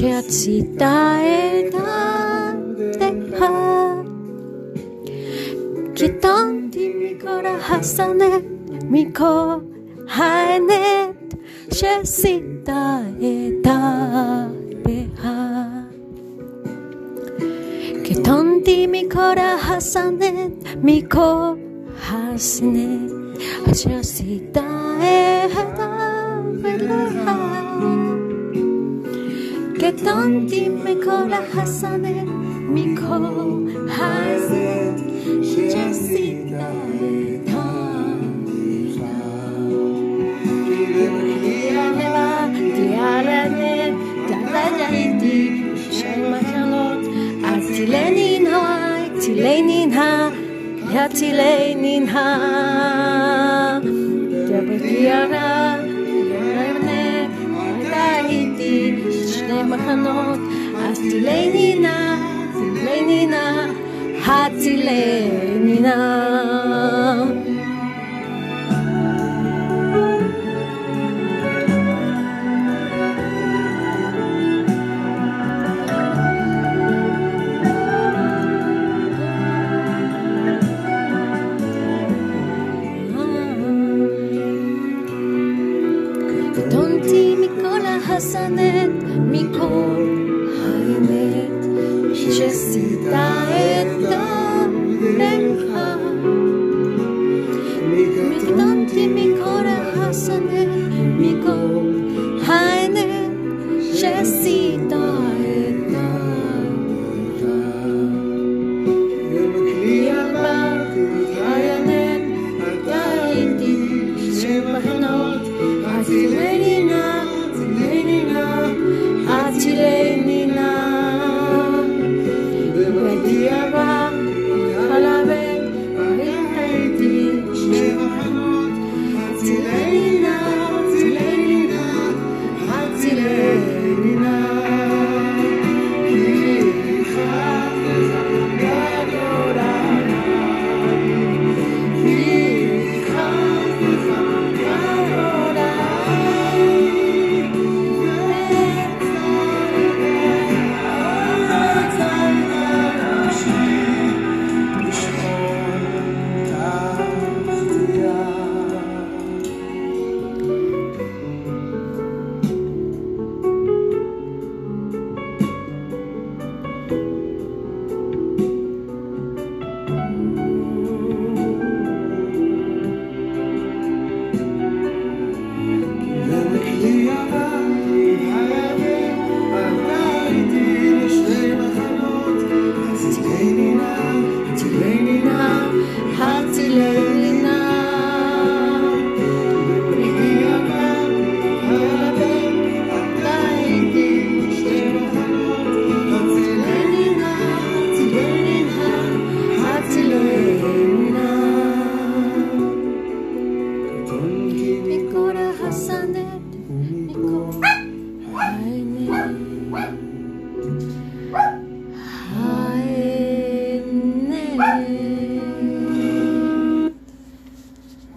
שעשית את הדעה. קטנתי מכל הסנט, מכל האמת, שעשית את הדעה. קטנתי מכל הסנט, מכל הסנט, שעשית את הדעה. קטנתי מכל החסנת, מכל הסנט, שסתה את הצילי ננהה, דבריארה, ירנה, מחנות. הצילני נא, הצילני נא, הצילני נא. מכל ההסנט, מכל האמת, שסיתה את דמך. קטונתי מכל ההסנט, מכל האמת, שסיתה